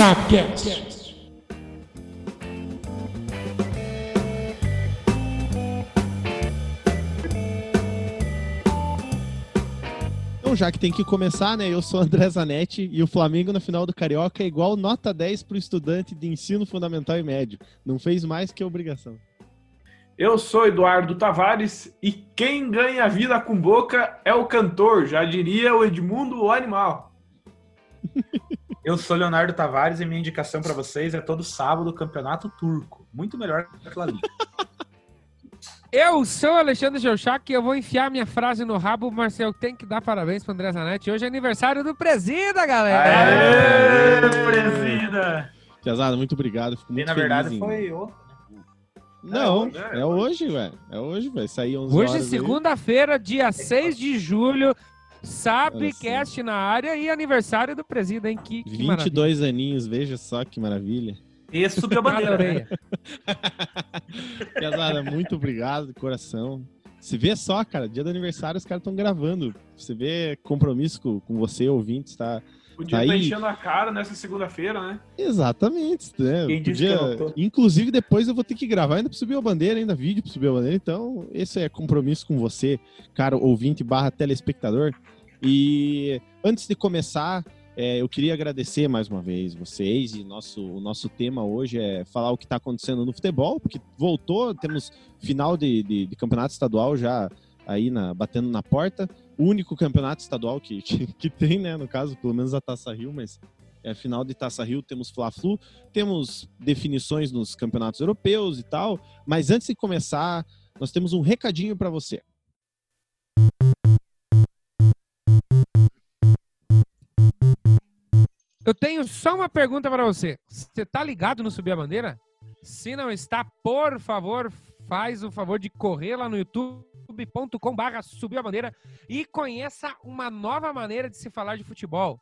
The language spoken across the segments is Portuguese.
Sapcast. Então, já que tem que começar, né? Eu sou o André Zanetti e o Flamengo na final do Carioca é igual nota 10 para o estudante de ensino fundamental e médio. Não fez mais que obrigação. Eu sou Eduardo Tavares e quem ganha vida com boca é o cantor, já diria o Edmundo o animal. Eu sou Leonardo Tavares e minha indicação para vocês é todo sábado o Campeonato Turco. Muito melhor que aquilo ali. Eu sou Alexandre Geuchac e eu vou enfiar minha frase no rabo, mas eu tenho que dar parabéns pro André Zanetti. Hoje é aniversário do Presida, galera! Aê, presida! Piazada, muito obrigado. Fico E muito na verdade feliz em- foi outro. Não, hoje, é, é hoje, velho. É hoje, vai sair 11 Hoje, segunda-feira, dia 6 de julho, Sabcast na área e aniversário do Presida, hein? Que, que maravilha. 22 aninhos, veja só que maravilha. E subiu a bandeira. né? orelha. Piazada, muito obrigado de coração. Você vê só, cara, dia do aniversário os caras estão gravando. Você vê compromisso com, com você, ouvinte, tá? Podia estar enchendo a cara nessa segunda-feira, né? Exatamente, né? Quem disse Podia- que eu não tô? Inclusive, depois eu vou ter que gravar ainda pra subir a bandeira, ainda vídeo pra subir a bandeira. Então, esse é compromisso com você, cara, ouvinte barra telespectador. E antes de começar, é, eu queria agradecer mais uma vez vocês. E nosso, o nosso tema hoje é falar o que está acontecendo no futebol, porque voltou, temos final de, de, de campeonato estadual já aí na, batendo na porta. O único campeonato estadual que, que tem, né? No caso, pelo menos a Taça Rio, mas é final de Taça Rio, temos Fla-Flu, temos definições nos campeonatos europeus e tal. Mas antes de começar, nós temos um recadinho para você. Eu tenho só uma pergunta para você. Você tá ligado no Subir a Bandeira? Se não está, por favor, faz o favor de correr lá no youtube.com barra Subir a Bandeira e conheça uma nova maneira de se falar de futebol.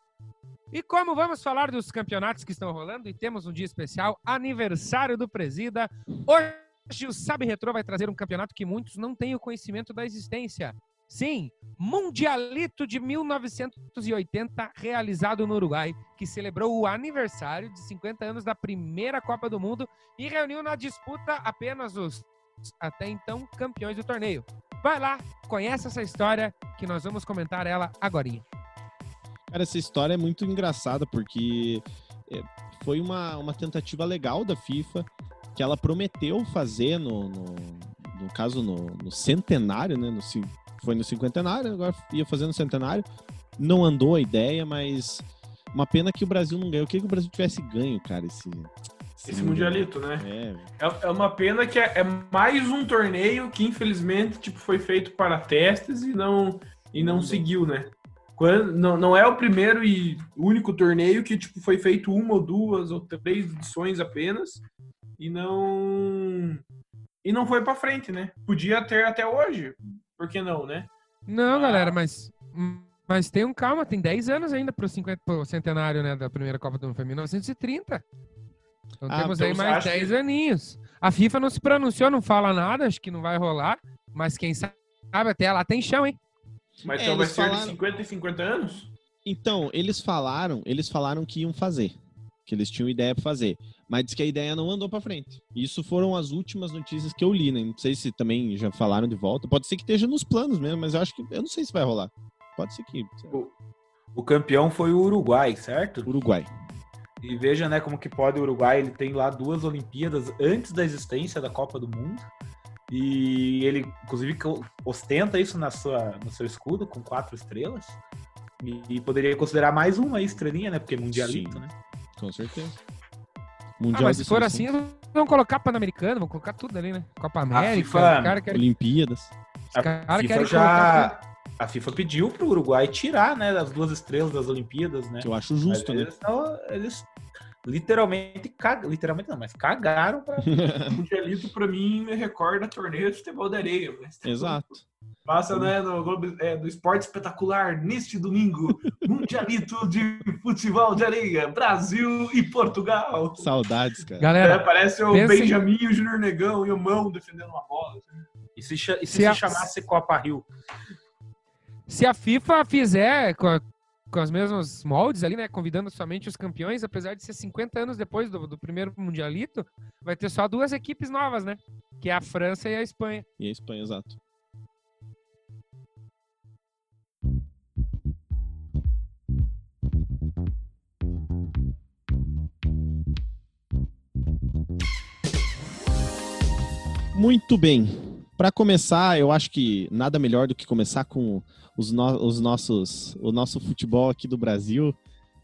E como vamos falar dos campeonatos que estão rolando e temos um dia especial, aniversário do Presida, hoje o Sabe Retro vai trazer um campeonato que muitos não têm o conhecimento da existência. Sim, Mundialito de 1980, realizado no Uruguai, que celebrou o aniversário de 50 anos da primeira Copa do Mundo e reuniu na disputa apenas os, até então, campeões do torneio. Vai lá, conhece essa história que nós vamos comentar ela agora. Cara, essa história é muito engraçada porque é, foi uma, uma tentativa legal da FIFA que ela prometeu fazer no, no, no caso no, no centenário, né? No, foi no cinquentenário, agora ia fazer no centenário. Não andou a ideia, mas uma pena que o Brasil não ganhou. Eu queria que o Brasil tivesse ganho, cara, esse, Esse Mundialito, né? É, É, é uma pena que é, é mais um torneio que, infelizmente, tipo, foi feito para testes e não, e não seguiu, né? Quando, não, não é o primeiro e único torneio que tipo, foi feito uma ou duas ou três edições apenas e não e não foi para frente, né? Podia ter até hoje, por que não, né? Não, Ah. galera, mas mas tenham calma, tem 10 anos ainda pro, 50, pro centenário né, da primeira Copa do Mundo, foi 1930. Então Ah, temos então aí mais acha 10 que- aninhos. A FIFA não se pronunciou, não fala nada, acho que não vai rolar, mas quem sabe até lá tem chão, hein? Mas É, então vai eles ser falaram- de 50 e 50 anos? Então, eles falaram, eles falaram que iam fazer, que eles tinham ideia para fazer, mas diz que a ideia não andou para frente. Isso foram as últimas notícias que eu li, né? Não sei se também já falaram de volta. Pode ser que esteja nos planos mesmo, mas eu acho que eu não sei se vai rolar. Pode ser que lá, O campeão foi o Uruguai, certo? Uruguai. E veja, né, como que pode o Uruguai, ele tem lá duas Olimpíadas antes da existência da Copa do Mundo. E ele, inclusive, ostenta isso na sua, no seu escudo, com quatro estrelas. E, e poderia considerar mais uma aí, estrelinha, né? Porque é mundialito, Sim. né? Com certeza. Ah, Mundial mas de se for assim, vão colocar Pan-Americano, vão colocar tudo ali, né? Copa América, FIFA- os caras querem, Olimpíadas. os A caras querem colocar já. A FIFA pediu pro Uruguai tirar, né, as duas estrelas das Olimpíadas, né? Que eu acho Mas justo, né? eles, não- eles literalmente cagaram. Literalmente não, mas cagaram pra. O Mundialito, pra mim, me recorda torneio de futebol de areia. Mas Exato. Passa, né, no Globo é, do Esporte Espetacular, neste domingo, Mundialito de Futebol de Areia, Brasil e Portugal. Saudades, cara. É, Galera, parece o Benjamin, o Júnior Negão e o Mão defendendo uma bola. assim. E se, e se, Se a- se chamasse Copa Rio? Se a FIFA fizer, co- com as mesmas moldes ali, né? Convidando somente os campeões, apesar de ser 50 anos depois do, do primeiro Mundialito, vai ter só duas equipes novas, né? Que é a França e a Espanha. E a Espanha, exato. Muito bem. Para começar, eu acho que nada melhor do que começar com os, no os nossos, o nosso futebol aqui do Brasil.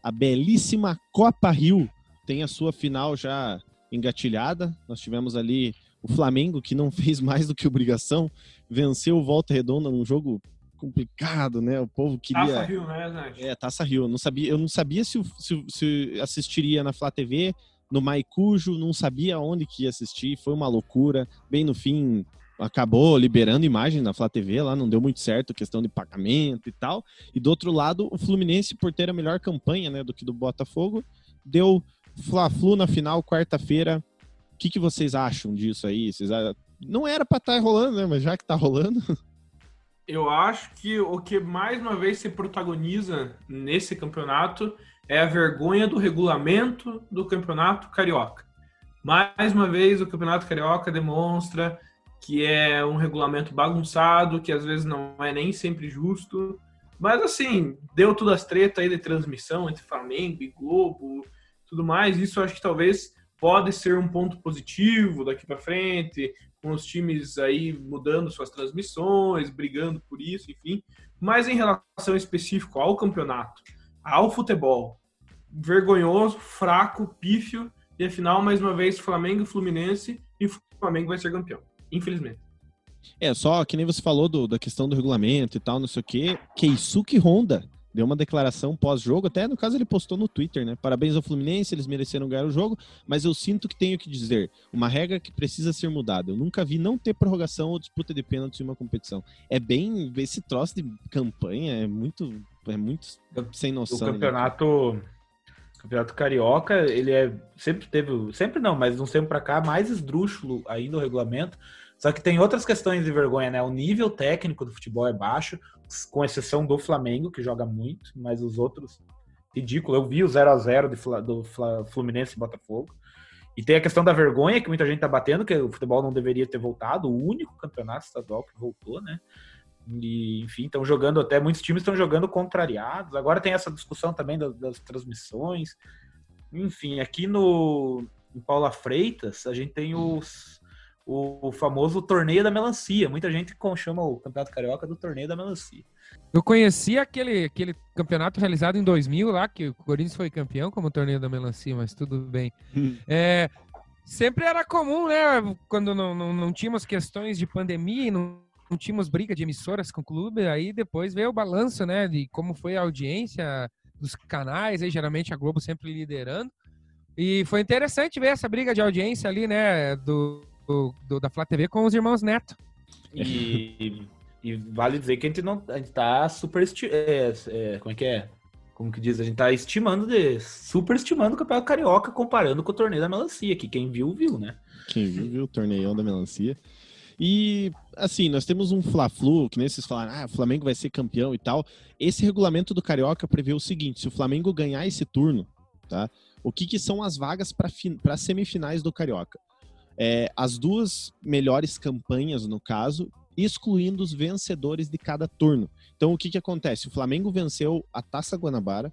A belíssima Copa Rio tem a sua final já engatilhada. Nós tivemos ali o Flamengo, que não fez mais do que obrigação, venceu o Volta Redonda num jogo complicado, né? O povo queria. Taça Rio, né, Nath? É, Taça Rio. Eu não sabia, eu não sabia se, se, se assistiria na Flá TV, no Maicujo, não sabia onde que ia assistir, foi uma loucura. Bem no fim, acabou liberando imagem na Flá TV, lá não deu muito certo, questão de pagamento e tal. E do outro lado, o Fluminense, por ter a melhor campanha né, do que do Botafogo, deu Fla-Flu na final, quarta-feira. O que, que vocês acham disso aí? Vocês... Não era para estar tá rolando, né? Mas já que tá rolando. Eu acho que o que mais uma vez se protagoniza nesse campeonato é a vergonha do regulamento do campeonato carioca. Mais uma vez, o campeonato carioca demonstra que é um regulamento bagunçado, que às vezes não é nem sempre justo. Mas assim, deu todas as tretas aí de transmissão entre Flamengo e Globo, tudo mais. Isso acho que talvez pode ser um ponto positivo daqui para frente, com os times aí mudando suas transmissões, brigando por isso, enfim. Mas em relação específico ao campeonato, ao futebol, vergonhoso, fraco, pífio, e afinal, mais uma vez, Flamengo e Fluminense, e Flamengo vai ser campeão infelizmente. É, só que nem você falou do, da questão do regulamento e tal, não sei o quê. Keisuke Honda deu uma declaração pós-jogo, até no caso ele postou no Twitter, né? Parabéns ao Fluminense, eles mereceram ganhar o jogo, mas eu sinto que tenho que dizer, uma regra que precisa ser mudada. Eu nunca vi não ter prorrogação ou disputa de pênalti em uma competição. É bem esse troço de campanha é muito é muito sem noção. O né? campeonato né? campeonato carioca, ele é sempre teve, sempre não, mas não sempre para cá mais esdrúxulo ainda o regulamento. Só que tem outras questões de vergonha, né? O nível técnico do futebol é baixo, com exceção do Flamengo, que joga muito, mas os outros ridículo. Eu vi o 0 a 0 do Fluminense e Botafogo. E tem a questão da vergonha que muita gente tá batendo, que o futebol não deveria ter voltado, o único campeonato estadual que voltou, né? E, enfim, estão jogando até, muitos times estão jogando contrariados. Agora tem essa discussão também das, das transmissões. Enfim, aqui no em Paula Freitas, a gente tem os, o, o, famoso torneio da melancia. Muita gente chama o Campeonato Carioca do torneio da melancia. Eu conheci aquele, aquele campeonato realizado em 2000 lá, que o Corinthians foi campeão como torneio da melancia, mas tudo bem. Hum. é, sempre era comum, né? Quando não, não, não tínhamos questões de pandemia e não não tínhamos briga de emissoras com o clube, aí depois veio o balanço, né, de como foi a audiência dos canais, aí geralmente a Globo sempre liderando. E foi interessante ver essa briga de audiência ali, né, do, do da Flá TV com os irmãos Neto. E, e, vale dizer que a gente não a gente tá super é, é, como é que é? Como que diz? A gente tá estimando de super estimando o Campeonato Carioca comparando com o torneio da melancia, que quem viu viu, né? Quem viu viu o torneio da melancia. E, assim, nós temos um Fla-Flu, que nem vocês falaram, ah, o Flamengo vai ser campeão e tal. Esse regulamento do Carioca prevê o seguinte: se o Flamengo ganhar esse turno, tá? O que, que são as vagas para semifinais do Carioca? É, as duas melhores campanhas, no caso, excluindo os vencedores de cada turno. Então, o que, que acontece? O Flamengo venceu a Taça Guanabara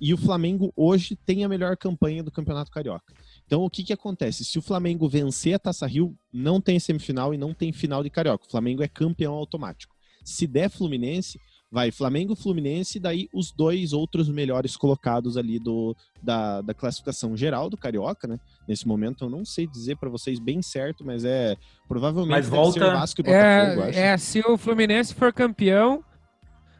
e o Flamengo hoje tem a melhor campanha do Campeonato Carioca. Então, o que, que acontece? Se o Flamengo vencer a Taça Rio, não tem semifinal e não tem final de Carioca. O Flamengo é campeão automático. Se der Fluminense, vai Flamengo, Fluminense, e daí os dois outros melhores colocados ali do, da, da classificação geral do Carioca, né? Nesse momento eu não sei dizer para vocês bem certo, mas é provavelmente mas volta... Vasco e Botafogo, é, é, se o Fluminense for campeão,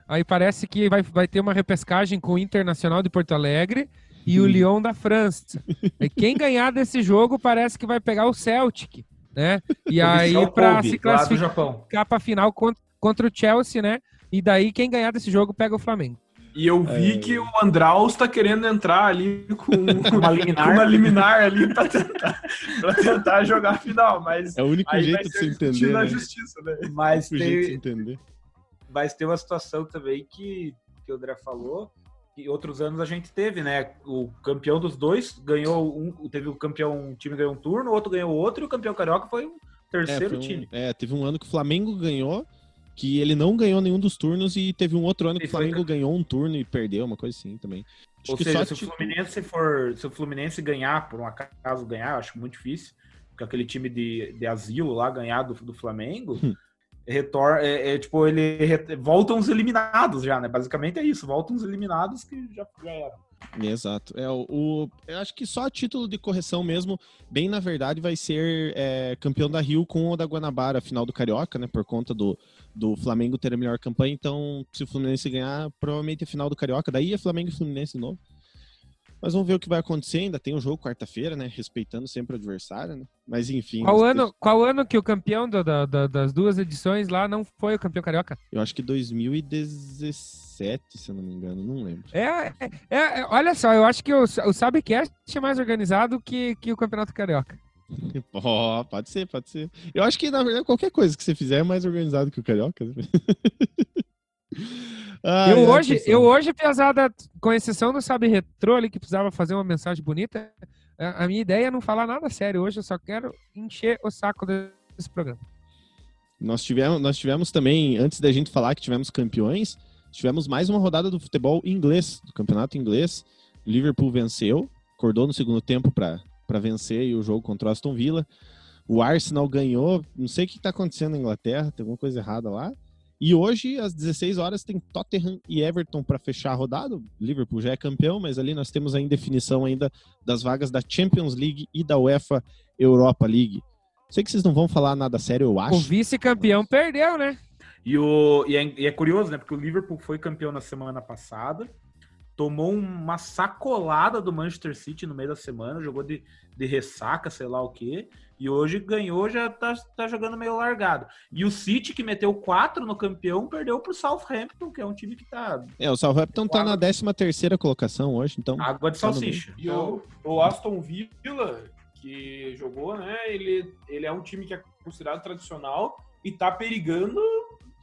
aí parece que vai, vai ter uma repescagem com o Internacional de Porto Alegre e o Lyon da França. E quem ganhar desse jogo parece que vai pegar o Celtic, né? E aí para se classificar para final contra, contra o Chelsea, né? E daí quem ganhar desse jogo pega o Flamengo. E eu vi é... que o Andraus está querendo entrar ali com uma liminar, uma liminar ali para tentar, tentar jogar a final, mas é o único jeito de se entender, na né? justiça, né? Mas tem, mas tem uma situação também que que o André falou, que outros anos a gente teve, né? O campeão dos dois ganhou um, teve o campeão, um time ganhou um turno, o outro ganhou outro, e o campeão carioca foi um terceiro é, um, time. É, teve um ano que o Flamengo ganhou, que ele não ganhou nenhum dos turnos, e teve um outro ano que o Flamengo foi... ganhou um turno e perdeu, uma coisa assim também. Acho Ou seja, se o Fluminense for. Se o Fluminense ganhar, por um acaso ganhar, acho muito difícil, porque aquele time de, de asilo lá ganhar do, do Flamengo. Hum retorna, é, é, tipo, ele voltam os eliminados já, né? Basicamente é isso, voltam os eliminados que já, já eram. Exato. É, o, o, eu acho que só a título de correção mesmo, bem na verdade, vai ser é, campeão da Rio com o da Guanabara, final do Carioca, né? Por conta do, do Flamengo ter a melhor campanha. Então, se o Fluminense ganhar, provavelmente é final do Carioca. Daí é Flamengo e Fluminense de novo. Mas vamos ver o que vai acontecer. Ainda tem o um jogo quarta-feira, né? Respeitando sempre o adversário, né? Mas enfim. Qual, ano, qual ano que o campeão da, da, das duas edições lá não foi o campeão carioca? Eu acho que 2017, se eu não me engano, não lembro. É, é, é olha só, eu acho que o, o Sabcast é mais organizado que, que o campeonato carioca. Oh, pode ser, pode ser. Eu acho que, na verdade, qualquer coisa que você fizer é mais organizado que o carioca. Ah, eu, hoje, eu hoje, pesada, com exceção do Sabe Retro ali, que precisava fazer uma mensagem bonita, a minha ideia é não falar nada sério. Hoje eu só quero encher o saco desse programa. Nós tivemos, nós tivemos também, antes da gente falar que tivemos campeões, tivemos mais uma rodada do futebol inglês, do campeonato inglês. Liverpool venceu, acordou no segundo tempo para vencer e o jogo contra o Aston Villa. O Arsenal ganhou, não sei o que está acontecendo na Inglaterra, tem alguma coisa errada lá. E hoje, às 16 horas, tem Tottenham e Everton para fechar a rodada. O Liverpool já é campeão, mas ali nós temos a indefinição ainda das vagas da Champions League e da UEFA Europa League. Sei que vocês não vão falar nada sério, eu acho. O vice-campeão perdeu, né? E, o, e é, e, é, curioso, né? Porque o Liverpool foi campeão na semana passada, tomou uma sacolada do Manchester City no meio da semana, jogou de, de ressaca, sei lá o quê. E hoje ganhou, já tá, tá jogando meio largado. E o City, que meteu 4 no campeão, perdeu pro Southampton, que é um time que tá. É, o Southampton tá na 13 terceira colocação hoje, então. Água de tá salsicha. E o, o Aston Villa, que jogou, né? Ele, ele é um time que é considerado tradicional e tá perigando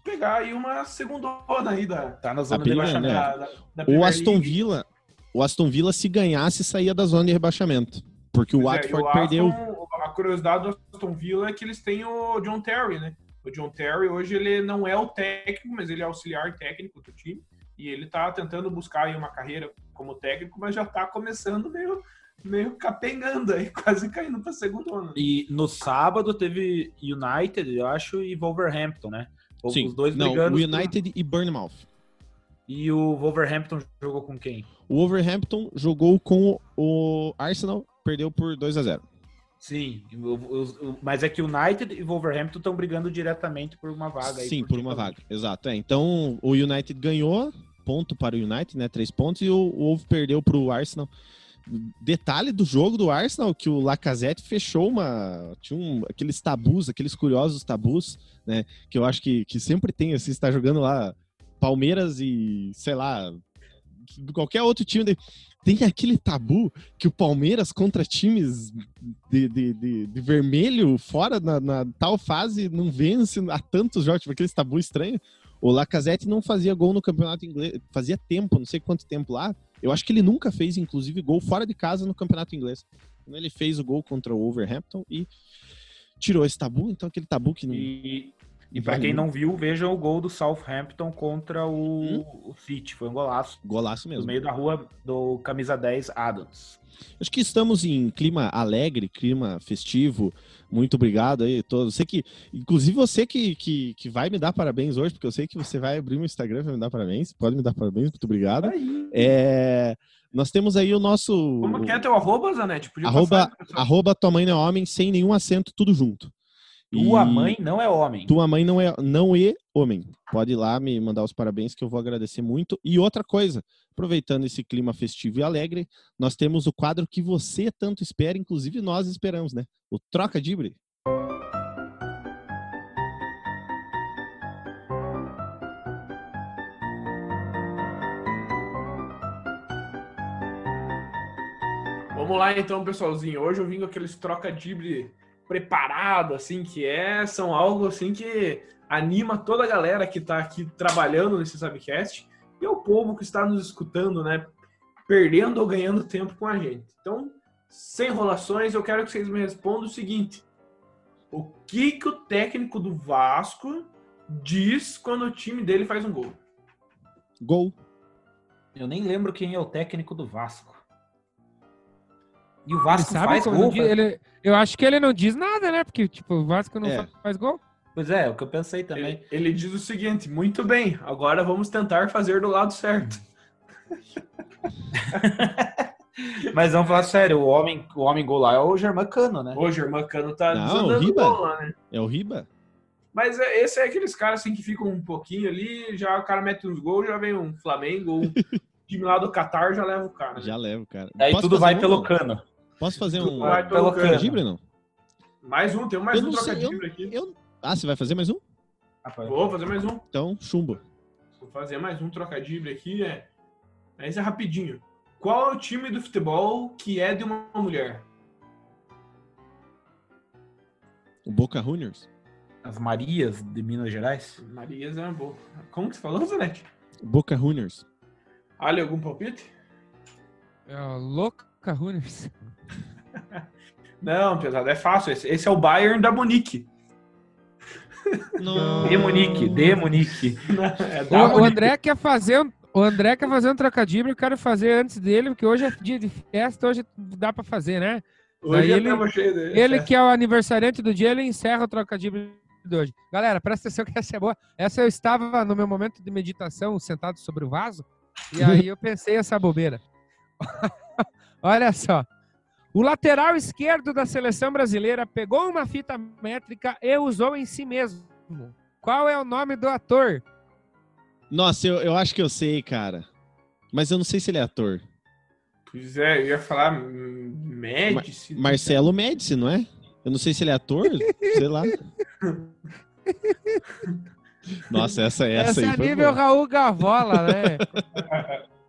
pegar aí uma segunda roda aí da. Tá na zona de rebaixamento. Né? Da, da, o Aston League. Villa. O Aston Villa, se ganhasse, saía da zona de rebaixamento. Porque o pois Watford é, o perdeu. a curiosidade do Aston Villa é que eles têm o John Terry, né? O John Terry hoje ele não é o técnico, mas ele é auxiliar técnico do time. E ele tá tentando buscar aí uma carreira como técnico, mas já tá começando meio, meio capengando aí, quase caindo pra segunda onda. E no sábado teve United, eu acho, e Wolverhampton, né? Sim, os dois não, o United por... e Bournemouth. E o Wolverhampton jogou com quem? O Wolverhampton jogou com o Arsenal perdeu por 2 a 0 Sim, mas é que o United e o Wolverhampton estão brigando diretamente por uma vaga. Sim, por, por uma vaga, exato. É, então o United ganhou, ponto para o United, né? Três pontos, e o Wolves perdeu para o Arsenal. Detalhe do jogo do Arsenal que o Lacazette fechou uma. Tinha um, aqueles tabus, aqueles curiosos tabus, né? Que eu acho que, que sempre tem, assim, está jogando lá Palmeiras e, sei lá, qualquer outro time. De tem aquele tabu que o Palmeiras contra times de, de, de, de vermelho fora na, na, tal fase não vence há tantos jogos, tipo, aquele tabu estranho. O Lacazette não fazia gol no campeonato inglês, fazia tempo, não sei quanto tempo lá. Eu acho que ele nunca fez, inclusive, gol fora de casa no campeonato inglês. Ele fez o gol contra o Wolverhampton e tirou esse tabu, então aquele tabu que não. E, e para quem não viu, vejam o gol do Southampton contra o, hum? o City. Foi um golaço. Golaço mesmo. No meio da rua do camisa 10 Adams. Acho que estamos em clima alegre, clima festivo. Muito obrigado aí a todos. Sei que, inclusive você que, que, que vai me dar parabéns hoje, porque eu sei que você vai abrir um Instagram para me dar parabéns. Pode me dar parabéns, muito obrigado. É, nós temos aí o nosso. Como que é teu arroba, Zanete? arroba, arroba tua mãe não é homem, sem nenhum acento, tudo junto. Tua e... mãe não é homem. Tua mãe não é, não é homem. Pode ir lá me mandar os parabéns que eu vou agradecer muito. E outra coisa, aproveitando esse clima festivo e alegre, nós temos o quadro que você tanto espera, inclusive nós esperamos, né? O Troca Dibre. Vamos lá então, pessoalzinho. Hoje eu vim com aqueles troca dibre preparado, assim, que é, são algo assim que anima toda a galera que está aqui trabalhando nesse Subcast. e ao povo que está nos escutando, né? Perdendo ou ganhando tempo com a gente. Então, sem enrolações, eu quero que vocês me respondam o seguinte: O que que o técnico do Vasco diz quando o time dele faz um gol? Gol. Eu nem lembro quem é o técnico do Vasco. E o Ele Vasco sabe faz como gol. diz- ele, eu acho que ele não diz nada, né? Porque, tipo, o Vasco não É. fa- faz gol. Pois é, é o que eu pensei também. Ele, ele diz o seguinte: Muito bem, agora vamos tentar fazer do lado certo. Mas vamos falar sério, o homem, o homem gol lá é o Germano, né? O Germano tá Não, desandando Riba. gol lá, né? É o Riba? Mas é- esse é aqueles caras assim que ficam um pouquinho ali, já o cara mete uns gols, já vem um Flamengo, um time lá do Qatar já leva o cara. né? Já levo, cara. Aí Posso tudo vai um, pelo cano. Posso fazer um vai cano. cano. Gibre, não? Mais um, tem mais Eu um trocadilho aqui. Eu... Ah, você vai fazer mais um? Vou fazer mais um. Então, chumbo. Vou fazer mais um trocadilho aqui, é. Mas é rapidinho. Qual é o time do futebol que é de uma mulher? O Boca Juniors. As Marias de Minas Gerais. Marias é uma boa. Como que você falou, Zanetti? Boca Juniors. Ali, algum palpite? É o Runners. Não, pesado, é fácil. Esse, esse é o Bayern da Munique. Não. De Munique, de Munique. É O, o. André quer fazer um. O André quer fazer um trocadilho, eu quero fazer antes dele, porque hoje é dia de festa, hoje dá pra fazer, né? Hoje eu ele-. Ele que é o aniversariante do dia, ele encerra o trocadilho de hoje. Galera, presta atenção que essa é boa. Essa eu estava no meu momento de meditação, sentado sobre o vaso, e aí eu pensei essa bobeira. Olha só. O lateral esquerdo da seleção brasileira pegou uma fita métrica e usou em si mesmo. Qual é o nome do ator? Nossa, eu, eu acho que eu sei, cara. Mas eu não sei se ele é ator. Pois é, eu ia falar Médici. Marcelo Médici, não é? Eu não sei se ele é ator, sei lá. Nossa, essa, essa, Essa aí é nível boa. Raul Gavola, né?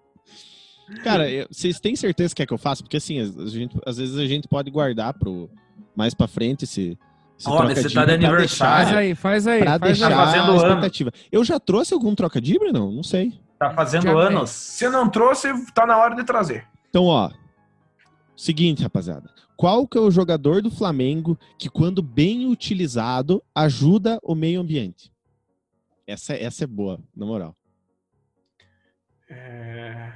Cara, eu- vocês têm certeza que é que eu faço? Porque assim, a gente- às vezes a gente pode guardar pro mais pra frente esse, esse Olha, você tá de aniversário. Faz deixar- aí, faz aí. Pra faz deixar aí. Tá fazendo a ano. expectativa. Eu já trouxe algum trocadilho? Não, não sei. Tá fazendo Já anos. Se não trouxe, tá na hora de trazer. Então, ó. Seguinte, rapaziada. Qual que é o jogador do Flamengo que, quando bem utilizado, ajuda o meio ambiente? Essa, essa é boa, na moral. É...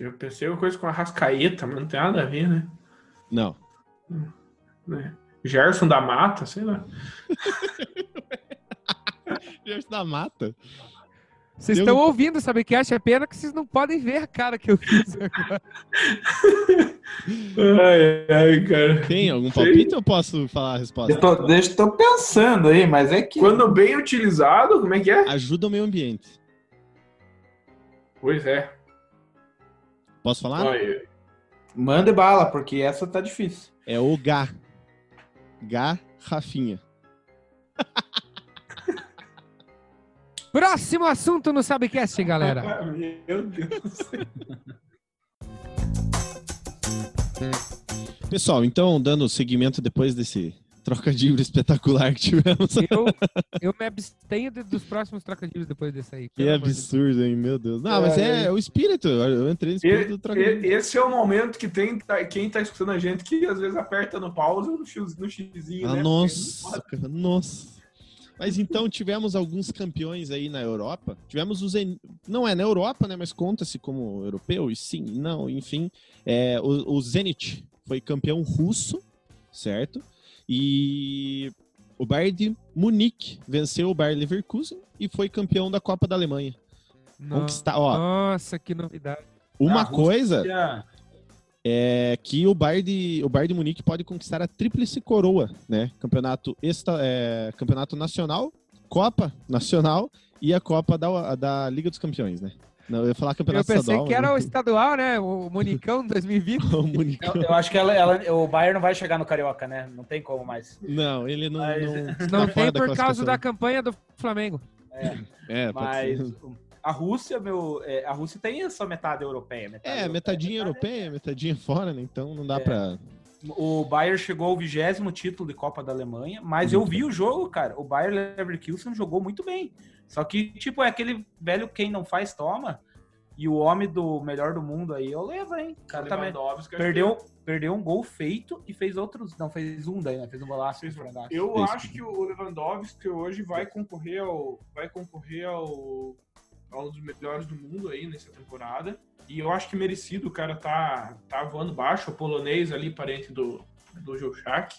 Eu pensei uma coisa com a Rascaeta, mas não tem nada a ver, né? Não. Né? Gerson da Mata, sei lá. Gerson da Mata. Vocês Eu- estão ouvindo, sabe que acha pena que vocês não podem ver a cara que eu fiz agora. Ai, ai, cara. Tem algum Sei. palpite ou eu posso falar a resposta? Eu tô, deixa, tô pensando aí, mas é que. Quando bem utilizado, como é que é? Ajuda o meio ambiente. Pois é. Posso falar? Olha, Manda bala, porque essa tá difícil. É o Gá. Gá Rafinha. Próximo assunto no Sabecast, galera. Meu Deus. Pessoal, então, dando seguimento depois desse trocadilho espetacular que tivemos. Eu, eu me abstenho de- dos próximos trocadilhos depois desse aí. Que de absurdo, hein? Meu Deus. Não, mas é, o espírito. Eu entrei no espírito do E- trocadilho. e- Esse é o momento que tem tá- quem tá escutando a gente que às vezes aperta no pause ou no, X, no xizinho, Ah, né? nossa, cara, nossa. Mas então tivemos alguns campeões aí na Europa. Tivemos o Zen... Não é na Europa, né? Mas conta-se como europeu, e sim, não, enfim. É, o, o Zenit foi campeão russo, certo? E o Bayern de Munique venceu o Bayer Leverkusen e foi campeão da Copa da Alemanha. No- Conquistar, ó, Nossa, que novidade. uma A Rússia- coisa é que o Bayern de, o Bayern de Munique pode conquistar a tríplice coroa, né? Campeonato, esta, é, campeonato nacional, Copa Nacional e a Copa da, da Liga dos Campeões, né? Não, eu ia falar Eu campeonato pensei estadual. que era o estadual, né? O Monicão 2020. o Munique. Eu, eu acho que ela, ela- o Bayern não vai chegar no Carioca, né? Não tem como mais. Não, ele não. Mas- não, Não tem por causa da campanha do Flamengo. É, pode Mas a Rússia, meu, é, a Rússia tem essa metade europeia. Metade É, europeia, metadinha metade- europeia, metadinha fora, né? Então não dá É. pra. O Bayern chegou ao vigésimo título de Copa da Alemanha, mas eu vi o jogo, cara. O Bayern Leverkusen jogou muito bem. Só que, tipo, é aquele velho quem não faz, toma. E o homem do melhor do mundo aí, eu levo, hein? O cara também Lewandowski, acho perdeu, perdeu um gol feito e fez outros. Não, fez um daí, né? Fez um golaço. Fez um. Eu Isso. acho que o Lewandowski hoje vai concorrer ao vai concorrer ao a um dos melhores do mundo aí nessa temporada. E eu acho que merecido, o cara tá tá voando baixo, o polonês ali parente do do Joshak.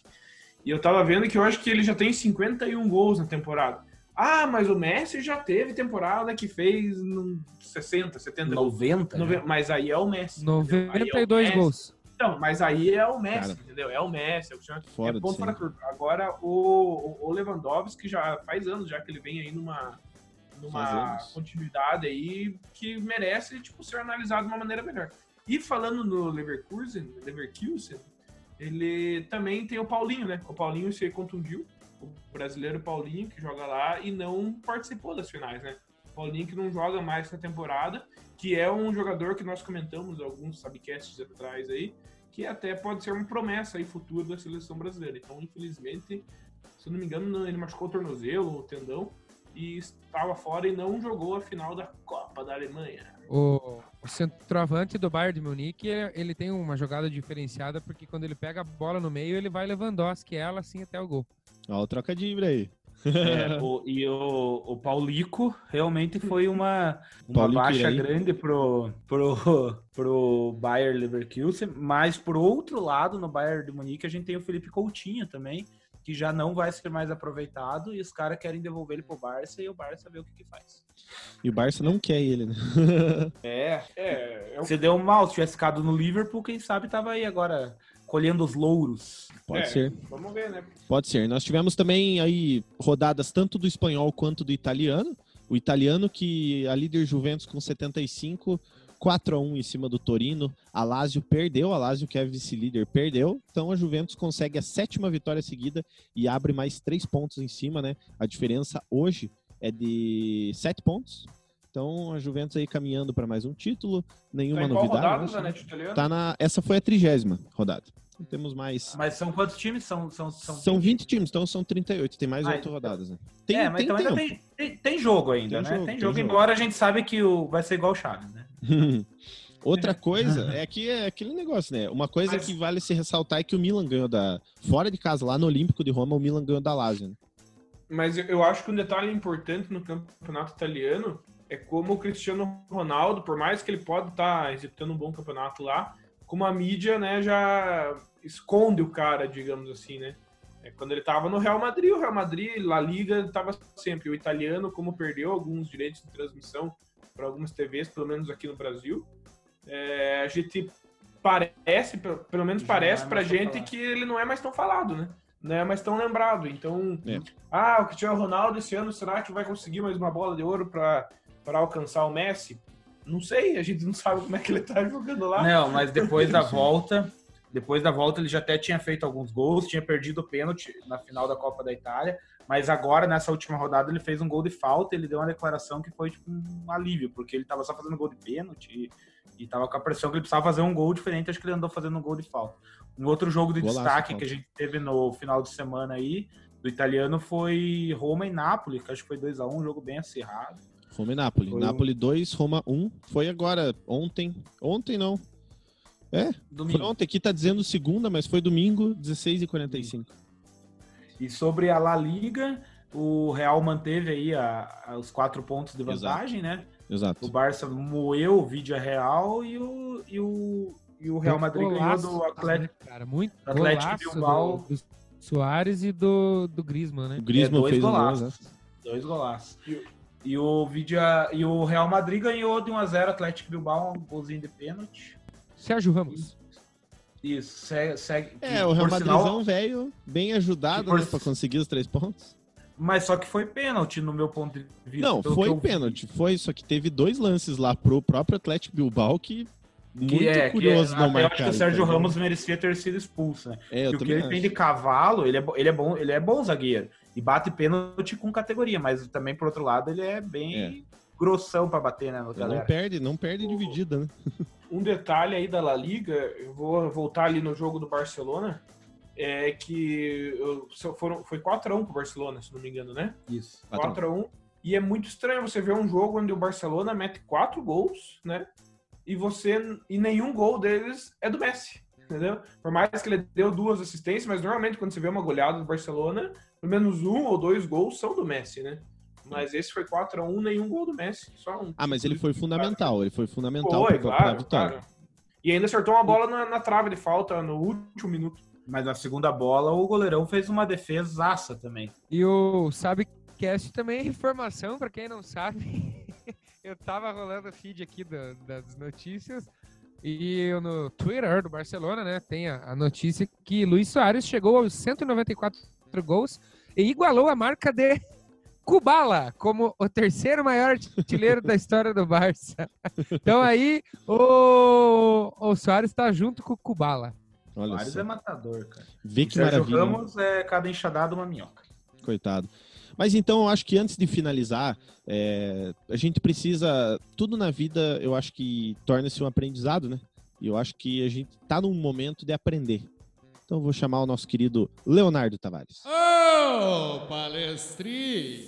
E eu tava vendo que eu acho que ele já tem 51 gols na temporada. Ah, mas o Messi já teve temporada que fez hum, 60, 70 gols. 90? Nove- Mas aí é o Messi. entendeu? Aí é o 92 Messi. gols. Não, mas aí é o Messi, Cara. entendeu? É o Messi, é o Cristiano Fora é ponto fora curva. Agora, o, o Lewandowski já faz anos já que ele vem aí numa, numa continuidade aí que merece tipo, ser analisado de uma maneira melhor. E falando no Leverkusen, Leverkusen, ele também tem o Paulinho, né? O Paulinho se contundiu, o brasileiro Paulinho que joga lá e não participou das finais, né? Paulinho que não joga mais essa temporada, que é um jogador que nós comentamos alguns subcasts atrás aí, que até pode ser uma promessa aí futura da seleção brasileira. Então, infelizmente, se eu não me engano, ele machucou o tornozelo, o tendão, e estava fora e não jogou a final da Copa da Alemanha. O, o centroavante do Bayern de Munique, ele, tem uma jogada diferenciada, porque quando ele pega a bola no meio, ele vai Lewandowski ela assim até o gol. Ó, o trocadilho aí. É, o- e o, o Paulico realmente foi uma, uma Paulico baixa grande pro, pro, pro Bayern Leverkusen, mas por outro lado, no Bayern de Munique, a gente tem o Felipe Coutinho também, que já não vai ser mais aproveitado e os caras querem devolver ele pro Barça e o Barça vê o que, que faz. E o Barça não quer ele, né? É, é, é o Se deu mal, se tivesse ficado no Liverpool, quem sabe tava aí agora colhendo os louros. Pode é, ser. Vamos ver, né? Pode ser. Nós tivemos também aí rodadas tanto do espanhol quanto do italiano. O italiano que a líder Juventus com 75, 4 a 1 em cima do Torino. A Lazio perdeu, a Lazio que é vice-líder perdeu. Então a Juventus consegue a sétima vitória seguida e abre mais três pontos em cima, né? A diferença hoje é de sete pontos. Então a Juventus aí caminhando para mais um título, nenhuma Tá em qual novidade. rodada, né? Italiano? Tá na, essa foi a trigésima rodada. Não temos mais. Mas são quantos times? São, são, são, São 20 times, então são 38. Tem mais Ah, oito então- rodadas, né? Tem, é, mas tem então ainda tem, tem, tem jogo ainda, Tem né? jogo, tem tem jogo, jogo. embora a gente sabe que o, vai ser igual o Chaves, né? Outra coisa é que é aquele negócio, né? Uma coisa Mas- que vale se ressaltar é que o Milan ganhou da. Fora de casa, lá no Olímpico de Roma, o Milan ganhou da Lazio. Né? Mas eu- eu acho que um detalhe importante no campeonato italiano é como o Cristiano Ronaldo, por mais que ele pode estar executando um bom campeonato lá, como a mídia, né, já esconde o cara, digamos assim, né? É, quando ele estava no Real Madrid, o Real Madrid, La Liga, estava sempre. O italiano, como perdeu alguns direitos de transmissão para algumas TVs, pelo menos aqui no Brasil, é, a gente parece, pelo pelo menos Já parece é tão gente falado. que ele não é mais tão falado, né? Não é mais tão lembrado. Então, É. ah, o Cristiano Ronaldo esse ano, será que vai conseguir mais uma bola de ouro para alcançar o Messi? Não sei, a gente não sabe como é que ele tá jogando lá. Não, mas depois da volta, depois da volta ele já até tinha feito alguns gols, tinha perdido o pênalti na final da Copa da Itália, mas agora nessa última rodada ele fez um gol de falta, ele deu uma declaração que foi tipo um alívio, porque ele tava só fazendo gol de pênalti e, e tava com a pressão que ele precisava fazer um gol diferente, acho que ele andou fazendo um gol de falta. Um outro jogo de Golaço, destaque falta. que a gente teve no final de semana aí, do italiano, foi Roma e Nápoles, que acho que foi 2 a 1 um jogo bem acirrado. Roma e Nápoles. Foi um- Nápoles 2, Roma 1. Foi agora, ontem. Ontem não. É, Domingo. foi ontem. Aqui tá dizendo segunda, mas foi domingo, 16 e 45 E sobre a La Liga, o Real manteve aí a- a- os quatro pontos de vantagem, né? O Exato. Barça moeu o Vídeo Real e o, e o, e o Real Madrid ganhou do Atlético. né, cara, muito Atlético Bilbao. do, do Soares e do, do Griezmann, O né? Griezmann É, dois fez um gol, golaços. né? Dois golaços. E o- E o, Vídeo, e o Real Madrid ganhou de 1x0 Atlético Bilbao, um golzinho de pênalti. Sérgio Ramos. Isso, segue. segue É, que, o Real Madridão, velho, bem ajudado, que por- né, pra conseguir os três pontos. Mas só que foi pênalti no meu ponto de vista. Não, que foi eu pênalti, foi, só que teve dois lances lá pro próprio Atlético Bilbao que muito Que é, que curioso é, não eu acho marcar. que o Sérgio Ramos merecia ter sido expulso, né? É, eu Porque o que ele tem acho. de cavalo, ele é, ele é bom, ele é bom zagueiro. E bate pênalti com categoria, mas também, por outro lado, ele é bem grossão pra bater, né, Não galera? perde, não perde dividida, né? Um detalhe aí da La Liga, eu vou voltar ali no jogo do Barcelona, é que eu- foram, foi 4x1 pro Barcelona, se não me engano, né? Isso. 4 a 1. 4x1. E é muito estranho você ver um jogo onde o Barcelona mete quatro gols, né? E você e nenhum gol deles é do Messi, entendeu? Por mais que ele deu duas assistências, mas normalmente quando você vê uma goleada do Barcelona, pelo menos um ou dois gols são do Messi, né? Mas esse foi 4 a 1 nenhum gol do Messi, só um. Ah, mas ele foi fundamental, ele foi fundamental Foi, pra, pra claro, vitória. claro. E ainda acertou uma bola na, na trave de falta no último minuto. Mas na segunda bola, o goleirão fez uma defesaça também. E o Sabcast também é informação, pra quem não sabe. eu tava rolando o feed aqui da- das notícias. E eu no Twitter do Barcelona, né, tem a, a notícia que Luiz Soares chegou aos 194 gols e igualou a marca de Kubala como o terceiro maior artilheiro da história do Barça. Então aí o, o Soares tá junto com o Kubala. Olha Soares só. é matador, cara. Vê que Sérgio maravilha. Ramos é cada enxadada uma minhoca. Coitado. Mas então, eu acho que antes de finalizar, é, a gente precisa. Tudo na vida, eu acho que torna-se um aprendizado, né? E eu acho que a gente tá num momento de aprender. Então, eu vou chamar o nosso querido Leonardo Tavares. Ô, palestrinha!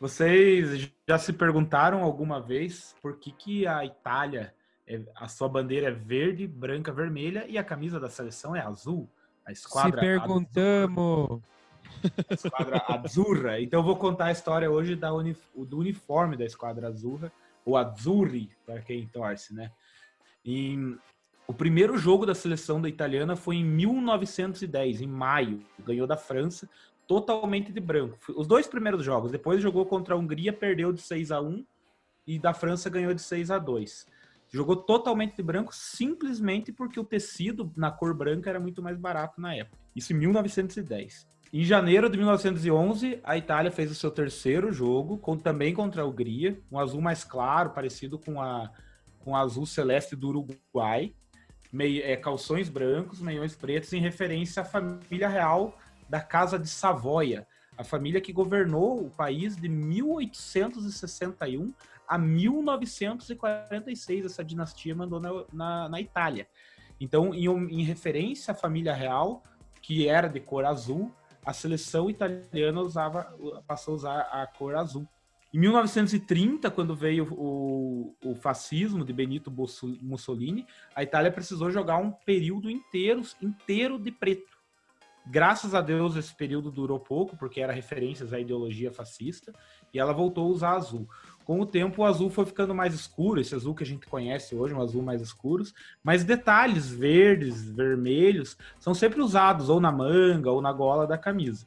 Vocês já se perguntaram alguma vez por que, que a Itália, é- a sua bandeira é verde, branca, vermelha e a camisa da seleção é azul? A Se esquadra, perguntamos. a esquadra Azzurra. Então eu vou contar a história hoje da uni- do uniforme da esquadra Azzurra, ou Azzurri, para quem torce, né? E o primeiro jogo da seleção da italiana foi em 1910, em maio. Ganhou da França, totalmente de branco. Os dois primeiros jogos. Depois jogou contra a Hungria, perdeu de 6 a 1 e da França ganhou de 6 a 2. Jogou totalmente de branco simplesmente porque o tecido na cor branca era muito mais barato na época. Isso em 1910. Em janeiro de 1911, a Itália fez o seu terceiro jogo, com- também contra a Hungria, um azul mais claro, parecido com a com azul celeste do Uruguai, mei- é, calções brancos, meiões pretos, em referência à família real da Casa de Savoia, a família que governou o país de 1861 a 1946. Essa dinastia mandou na, na, na Itália. Então, em, em referência à família real, que era de cor azul, a seleção italiana usava, passou a usar a cor azul. Em 1930, quando veio o, o fascismo de Benito Mussolini, a Itália precisou jogar um período inteiro, inteiro de preto. Graças a Deus, esse período durou pouco, porque era referências à ideologia fascista, e ela voltou a usar azul. Com o tempo, o azul foi ficando mais escuro, esse azul que a gente conhece hoje, um azul mais escuro, mas detalhes verdes, vermelhos, são sempre usados ou na manga ou na gola da camisa.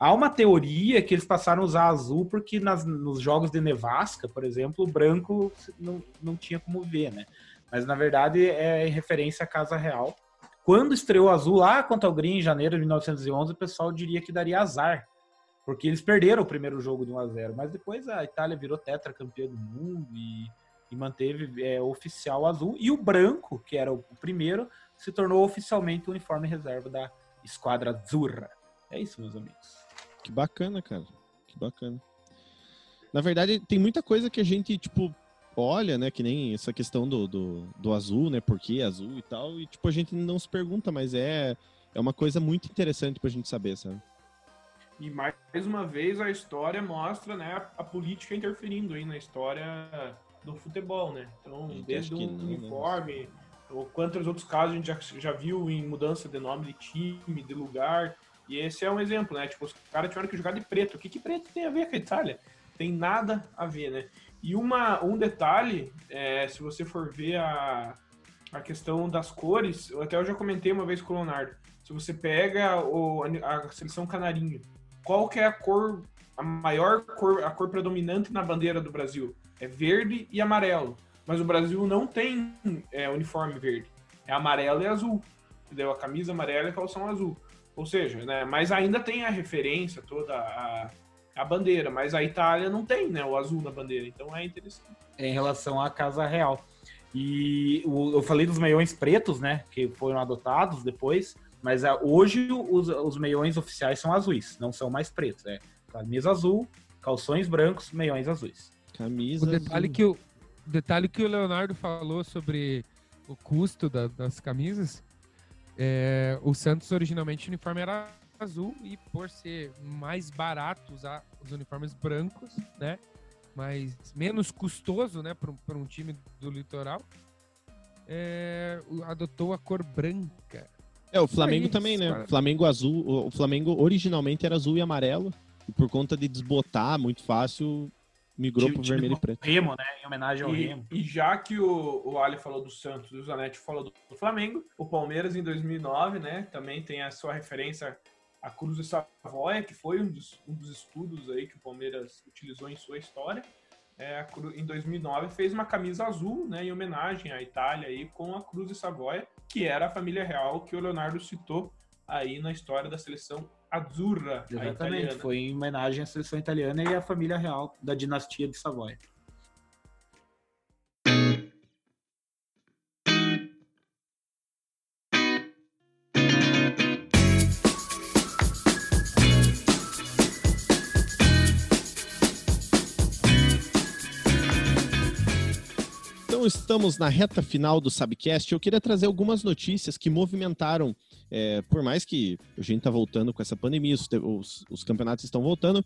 Há uma teoria que eles passaram a usar azul porque nas, nos jogos de nevasca, por exemplo, o branco não, não tinha como ver, né? Mas na verdade é em referência à Casa Real. Quando estreou azul lá contra o Green em janeiro de 1911, o pessoal diria que daria azar, porque eles perderam o primeiro jogo de 1 a 0 mas depois a Itália virou tetracampeã do mundo e, e manteve é, oficial azul, e o branco, que era o primeiro, se tornou oficialmente o uniforme reserva da Esquadra Azzurra. É isso, meus amigos. Que bacana, cara. Que bacana. Na verdade, tem muita coisa que a gente, tipo, olha, né? Que nem essa questão do, do, do azul, né? Por que azul e tal. E, tipo, a gente não se pergunta, mas é, é uma coisa muito interessante pra gente saber, sabe? E mais uma vez a história mostra né, a, política interferindo aí na história do futebol, né? Então, desde um não, né? uniforme, ou quantos outros casos a gente já, já viu em mudança de nome de time, de lugar. E esse é um exemplo, né? Tipo, os caras tiveram que jogar de preto. O que, que preto tem a ver com a Itália? Tem nada a ver, né? E uma, um detalhe, é, se você for ver a, a questão das cores, até eu já comentei uma vez com o Leonardo. Se você pega o, a seleção canarinho, qual que é a cor, a maior cor, a cor predominante na bandeira do Brasil? É verde e amarelo. Mas o Brasil não tem é, uniforme verde. É amarelo e azul. Entendeu? A camisa amarela e a calção azul. Ou seja, né? Mas ainda tem a referência toda a, a bandeira. Mas a Itália não tem, né? O azul na bandeira. Então é interessante. em relação à Casa Real. E o- eu falei dos meiões pretos, né, que foram adotados depois, mas ah, hoje os, os meiões oficiais são azuis, não são mais pretos. É camisa azul, calções brancos, meiões azuis. Camisa. O detalhe azul. que o, o detalhe que o Leonardo falou sobre o custo da- das camisas, é, o Santos originalmente o uniforme era azul e por ser mais barato usar os uniformes brancos, né? Mas menos custoso, né, para um time do litoral, é, adotou a cor branca. É, o Flamengo isso, também, né? cara. Flamengo azul. O Flamengo originalmente era azul e amarelo. E por conta de desbotar muito fácil, migrou Time vermelho e preto. Remo, né? Em homenagem ao E, Remo. e já que o, o Ali falou do Santos e o Zanetti falou do, do Flamengo, o Palmeiras em 2009, né, também tem a sua referência à Cruz de Savoia, que foi um dos, um dos estudos aí que o Palmeiras utilizou em sua história. É, a Cru- em 2009 fez uma camisa azul, né, em homenagem à Itália aí com a Cruz de Savoia, que era a família real que o Leonardo citou aí na história da seleção Azzurra, Exatamente. Foi em homenagem à seleção italiana e à família real da dinastia de Savoia. Estamos na reta final do Subcast. Eu queria trazer algumas notícias que movimentaram, é, por mais que a gente tá voltando com essa pandemia, os, os- os campeonatos estão voltando,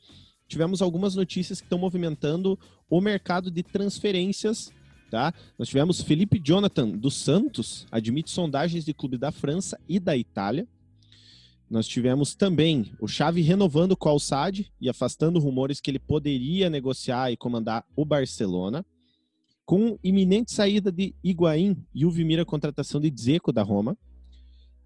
tivemos algumas notícias que estão movimentando o mercado de transferências. Tá? Nós tivemos Felipe Jonathan dos Santos, admite sondagens de clube da França e da Itália. Nós tivemos também o Xavi renovando com o Al-Sadd e afastando rumores que ele poderia negociar e comandar o Barcelona com iminente saída de Higuaín e o Vimira contratação de Dzeko da Roma.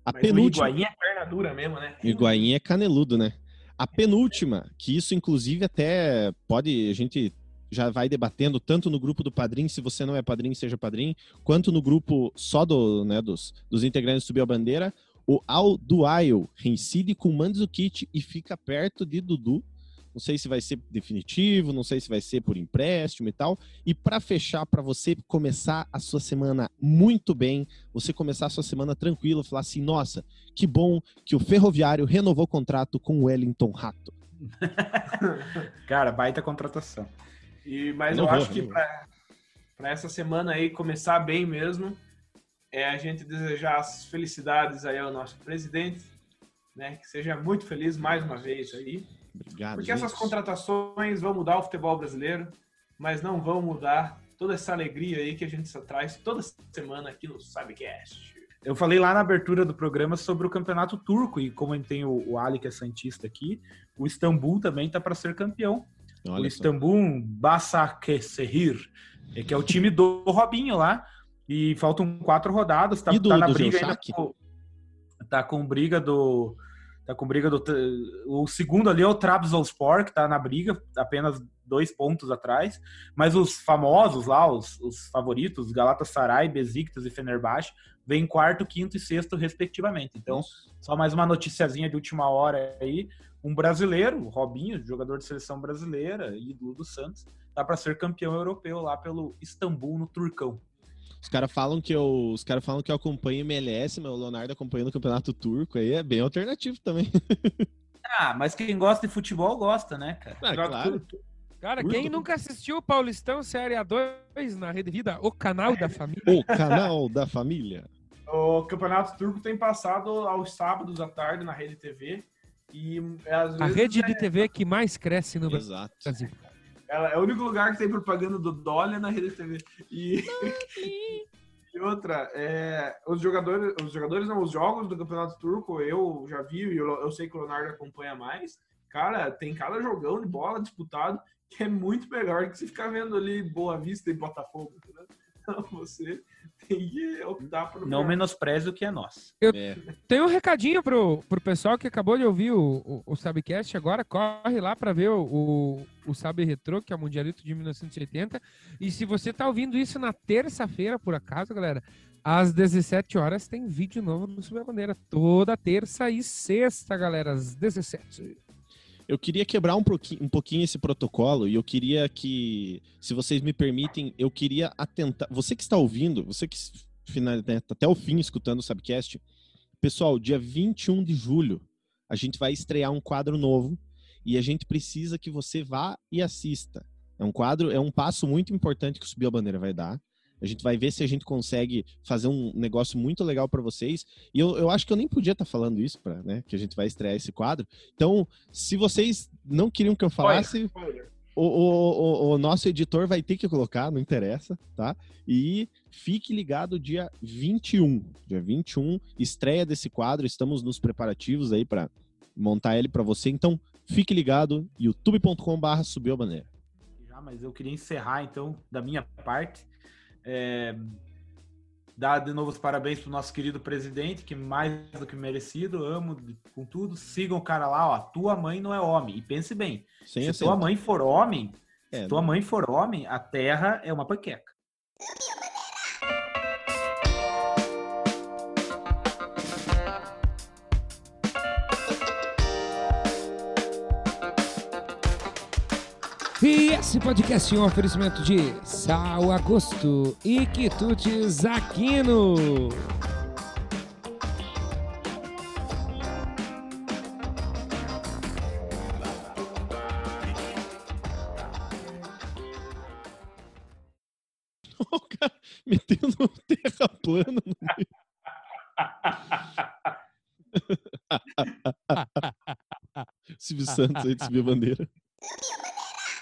A Mas penúltima. o Higuaín é perna dura mesmo, né? Higuaín é caneludo, né? A penúltima, que isso inclusive até pode, a gente já vai debatendo tanto no grupo do padrinho, se você não é padrinho, seja padrinho, quanto no grupo só do, né, dos, dos integrantes do Subiu a Bandeira, o Al Duail reincide com Mandzukic e fica perto de Dudu. Não sei se vai ser definitivo, não sei se vai ser por empréstimo e tal. E para fechar, para você começar a sua semana muito bem, você começar a sua semana tranquilo, falar assim: nossa, que bom que o Ferroviário renovou o contrato com o Wellington Rato. Cara, baita contratação. E, mas eu vou, acho que para essa semana aí começar bem mesmo, é a gente desejar as felicidades aí ao nosso presidente, né? Que seja muito feliz mais uma vez aí. Obrigado. Porque essas gente. contratações vão mudar o futebol brasileiro, mas não vão mudar toda essa alegria aí que a gente só traz toda semana aqui no Sabcast. Eu falei lá na abertura do programa sobre o campeonato turco e como a gente tem o, o Ali, que é Santista aqui, o Istambul também tá para ser campeão. o Olha só. Istambul Basaksehir, é que é o time do Robinho lá. E faltam quatro rodadas, tá, E do- tá na do briga ainda com, tá com briga do tá com briga do o segundo ali é o Trabzonspor que tá na briga, apenas dois pontos atrás, mas os famosos lá, os, os favoritos, Galatasaray, Besiktas e Fenerbahçe, vêm quarto, quinto e sexto respectivamente. Então, só mais uma noticiazinha de última hora aí, um brasileiro, o Robinho, jogador de seleção brasileira, ídolo do Santos, tá para ser campeão europeu lá pelo Istambul no Turcão. Os caras falam que eu, os cara falam que eu acompanho MLS, mas o Leonardo acompanhando o campeonato turco aí é bem alternativo também. Ah, mas quem gosta de futebol gosta, né, cara? Ah, claro. Cara, quem nunca assistiu o Paulistão Série A2 na Rede Vida, o canal da família? O canal da família. O Campeonato Turco tem passado aos sábados à tarde na Rede TV e às A vezes rede é, de TV que mais cresce no Exato. Brasil. Ela é o único lugar que tem propaganda do Dolly na Rede TV. E, e outra, é, os jogadores, os jogadores não, os jogos do Campeonato Turco, eu já vi e eu, eu sei que o Leonardo acompanha mais. Cara, tem cada jogão de bola disputado que é muito melhor que se ficar vendo ali Boa Vista e Botafogo, entendeu? Então você tem que optar por Não menospreze o que é nosso. É. Tem um recadinho pro, pro pessoal que acabou de ouvir o, o, o Sabcast agora. Corre lá para ver o, o, o Sabe Retro, que é o Mundialito de 1980. E se você tá ouvindo isso na terça-feira, por acaso, galera, às 17 horas tem vídeo novo do Subir Bandeira. Toda terça e sexta, galera, às 17. Eu queria quebrar um pouquinho, um pouquinho esse protocolo e eu queria que, se vocês me permitem, eu queria atentar. Você que está ouvindo, você que final, né, tá até o fim escutando o Subcast, pessoal, dia 21 de julho, a gente vai estrear um quadro novo e a gente precisa que você vá e assista. É um quadro, é um passo muito importante que o Subiu a Bandeira vai dar. A gente vai ver se a gente consegue fazer um negócio muito legal para vocês. E eu, eu acho que eu nem podia estar falando isso, pra, né? Que a gente vai estrear esse quadro. Então, se vocês não queriam que eu falasse, o, o, o, o nosso editor vai ter que colocar, não interessa, tá? E fique ligado dia 21. Dia 21, estreia desse quadro. Estamos nos preparativos aí para montar ele para você. Então, fique ligado, youtube.com/barra subiu a bandeira. Já, mas eu queria encerrar então da minha parte. É, dar de novo os parabéns pro nosso querido presidente, que mais do que merecido, amo com tudo. Sigam o cara lá, ó. Tua mãe não é homem. E pense bem, Sem se tua mãe for homem, É, se tua mãe for homem, a terra é uma panqueca. Esse podcast é um oferecimento de Sal Agosto e Quitutes Aquino. o cara metendo um terra plana no meio. Silvio Santos aí de subir a bandeira.